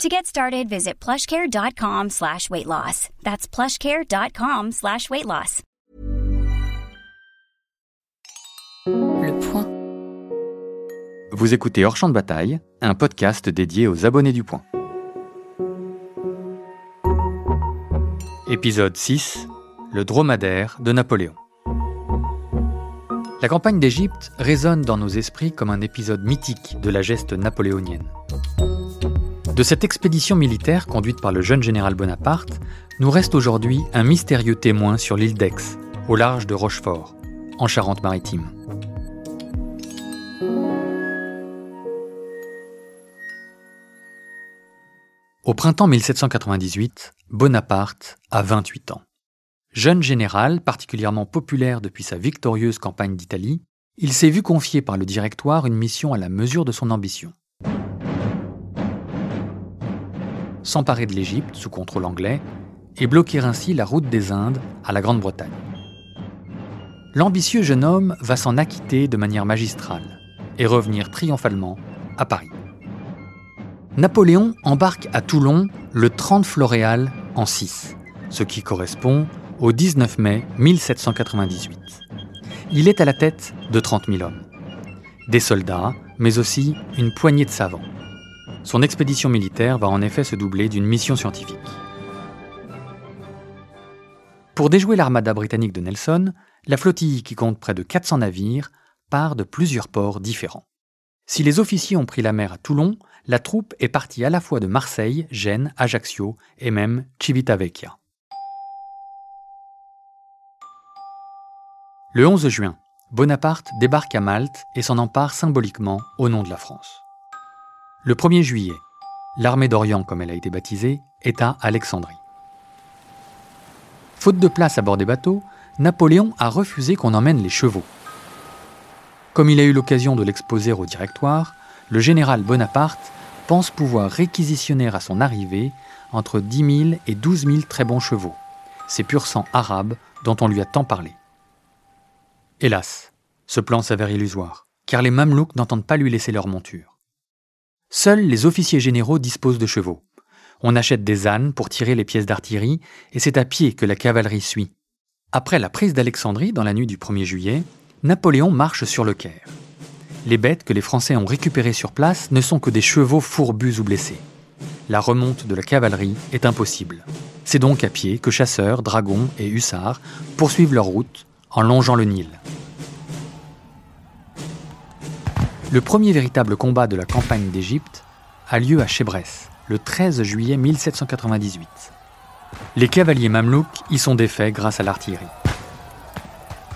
To get started, visit plushcare.com slash weight loss. That's plushcare.com slash weight loss. Le point. Vous écoutez Hors Champ de Bataille, un podcast dédié aux abonnés du Point. Épisode 6 Le dromadaire de Napoléon. La campagne d'Égypte résonne dans nos esprits comme un épisode mythique de la geste napoléonienne. De cette expédition militaire conduite par le jeune général Bonaparte, nous reste aujourd'hui un mystérieux témoin sur l'île d'Aix, au large de Rochefort, en Charente-Maritime. Au printemps 1798, Bonaparte a 28 ans. Jeune général, particulièrement populaire depuis sa victorieuse campagne d'Italie, il s'est vu confier par le Directoire une mission à la mesure de son ambition. S'emparer de l'Égypte sous contrôle anglais et bloquer ainsi la route des Indes à la Grande-Bretagne. L'ambitieux jeune homme va s'en acquitter de manière magistrale et revenir triomphalement à Paris. Napoléon embarque à Toulon le 30 Floréal en 6, ce qui correspond au 19 mai 1798. Il est à la tête de 30 000 hommes, des soldats, mais aussi une poignée de savants. Son expédition militaire va en effet se doubler d'une mission scientifique. Pour déjouer l'armada britannique de Nelson, la flottille, qui compte près de 400 navires, part de plusieurs ports différents. Si les officiers ont pris la mer à Toulon, la troupe est partie à la fois de Marseille, Gênes, Ajaccio et même Civitavecchia. Le 11 juin, Bonaparte débarque à Malte et s'en empare symboliquement au nom de la France. Le 1er juillet, l'armée d'Orient, comme elle a été baptisée, est à Alexandrie. Faute de place à bord des bateaux, Napoléon a refusé qu'on emmène les chevaux. Comme il a eu l'occasion de l'exposer au directoire, le général Bonaparte pense pouvoir réquisitionner à son arrivée entre 10 000 et 12 000 très bons chevaux, ces pur sang arabes dont on lui a tant parlé. Hélas, ce plan s'avère illusoire, car les Mamelouks n'entendent pas lui laisser leur monture. Seuls les officiers généraux disposent de chevaux. On achète des ânes pour tirer les pièces d'artillerie, et c'est à pied que la cavalerie suit. Après la prise d'Alexandrie dans la nuit du 1er juillet, Napoléon marche sur le Caire. Les bêtes que les Français ont récupérées sur place ne sont que des chevaux fourbus ou blessés. La remonte de la cavalerie est impossible. C'est donc à pied que chasseurs, dragons et hussards poursuivent leur route en longeant le Nil. Le premier véritable combat de la campagne d'Égypte a lieu à Chébrès, le 13 juillet 1798. Les cavaliers mamelouks y sont défaits grâce à l'artillerie.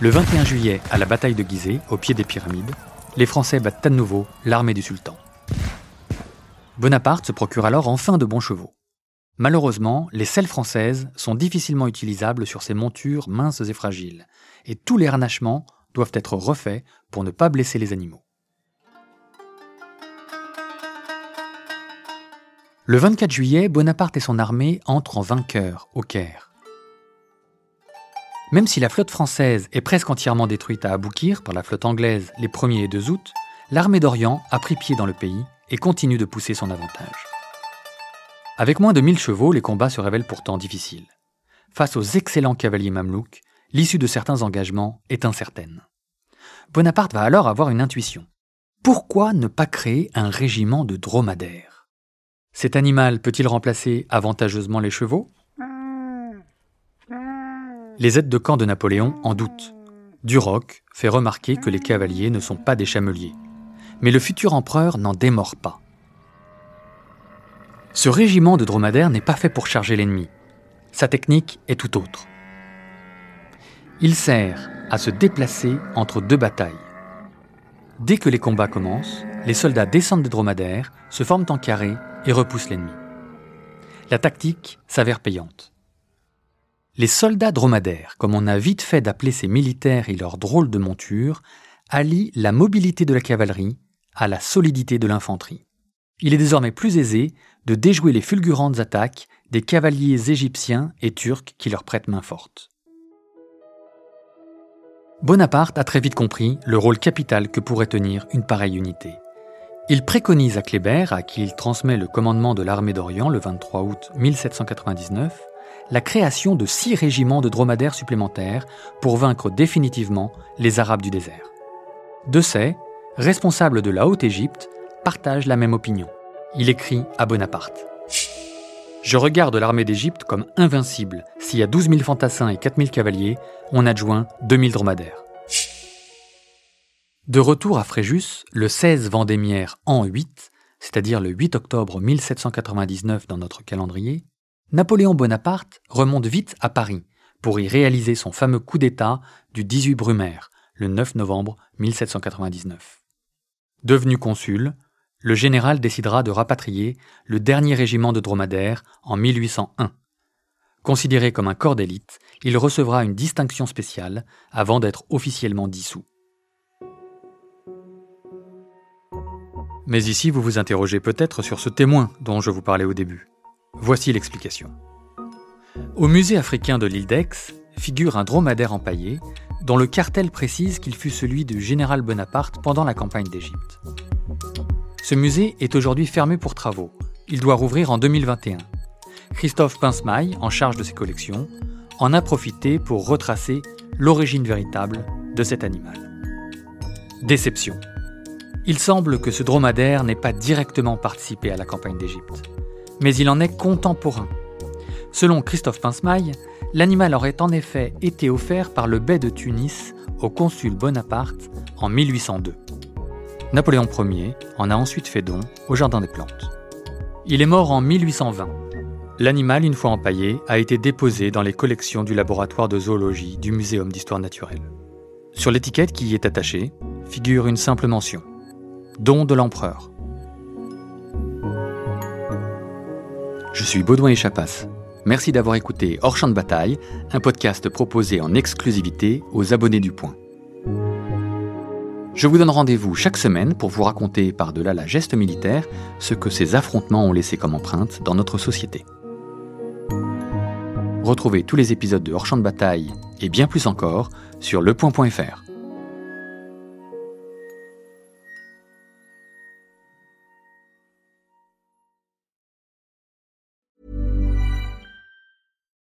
Le 21 juillet, à la bataille de Gizeh, au pied des pyramides, les Français battent à nouveau l'armée du sultan. Bonaparte se procure alors enfin de bons chevaux. Malheureusement, les selles françaises sont difficilement utilisables sur ces montures minces et fragiles, et tous les harnachements doivent être refaits pour ne pas blesser les animaux. Le 24 juillet, Bonaparte et son armée entrent en vainqueur au Caire. Même si la flotte française est presque entièrement détruite à Aboukir par la flotte anglaise les 1er et 2 août, l'armée d'Orient a pris pied dans le pays et continue de pousser son avantage. Avec moins de 1000 chevaux, les combats se révèlent pourtant difficiles. Face aux excellents cavaliers mamelouks, l'issue de certains engagements est incertaine. Bonaparte va alors avoir une intuition. Pourquoi ne pas créer un régiment de dromadaires? Cet animal peut-il remplacer avantageusement les chevaux? Les aides de camp de Napoléon en doutent. Duroc fait remarquer que les cavaliers ne sont pas des chameliers. Mais le futur empereur n'en démord pas. Ce régiment de dromadaires n'est pas fait pour charger l'ennemi. Sa technique est tout autre. Il sert à se déplacer entre deux batailles. Dès que les combats commencent, les soldats descendent des dromadaires, se forment en carré et repousse l'ennemi. La tactique s'avère payante. Les soldats dromadaires, comme on a vite fait d'appeler ces militaires et leurs drôles de montures, allient la mobilité de la cavalerie à la solidité de l'infanterie. Il est désormais plus aisé de déjouer les fulgurantes attaques des cavaliers égyptiens et turcs qui leur prêtent main forte. Bonaparte a très vite compris le rôle capital que pourrait tenir une pareille unité. Il préconise à Kléber, à qui il transmet le commandement de l'armée d'Orient le 23 août 1799, la création de six régiments de dromadaires supplémentaires pour vaincre définitivement les Arabes du désert. Dessay, responsable de la Haute-Égypte, partage la même opinion. Il écrit à Bonaparte Je regarde l'armée d'Égypte comme invincible y a 12 000 fantassins et 4 000 cavaliers, on adjoint 2 000 dromadaires. De retour à Fréjus, le 16 Vendémiaire en 8, c'est-à-dire le 8 octobre 1799 dans notre calendrier, Napoléon Bonaparte remonte vite à Paris pour y réaliser son fameux coup d'État du 18 Brumaire, le 9 novembre 1799. Devenu consul, le général décidera de rapatrier le dernier régiment de dromadaires en 1801. Considéré comme un corps d'élite, il recevra une distinction spéciale avant d'être officiellement dissous. Mais ici, vous vous interrogez peut-être sur ce témoin dont je vous parlais au début. Voici l'explication. Au musée africain de l'île d'Aix figure un dromadaire empaillé dont le cartel précise qu'il fut celui du général Bonaparte pendant la campagne d'Égypte. Ce musée est aujourd'hui fermé pour travaux. Il doit rouvrir en 2021. Christophe Pincemaille, en charge de ses collections, en a profité pour retracer l'origine véritable de cet animal. Déception. Il semble que ce dromadaire n'ait pas directement participé à la campagne d'Égypte mais il en est contemporain. Selon Christophe Pincemaille, l'animal aurait en effet été offert par le bey de Tunis au consul Bonaparte en 1802. Napoléon Ier en a ensuite fait don au Jardin des Plantes. Il est mort en 1820. L'animal, une fois empaillé, a été déposé dans les collections du laboratoire de zoologie du Muséum d'histoire naturelle. Sur l'étiquette qui y est attachée figure une simple mention Don de l'empereur. Je suis Baudouin Echapas. Merci d'avoir écouté Hors Champ de Bataille, un podcast proposé en exclusivité aux abonnés du Point. Je vous donne rendez-vous chaque semaine pour vous raconter par-delà la geste militaire ce que ces affrontements ont laissé comme empreinte dans notre société. Retrouvez tous les épisodes de Hors Champ de Bataille et bien plus encore sur lepoint.fr.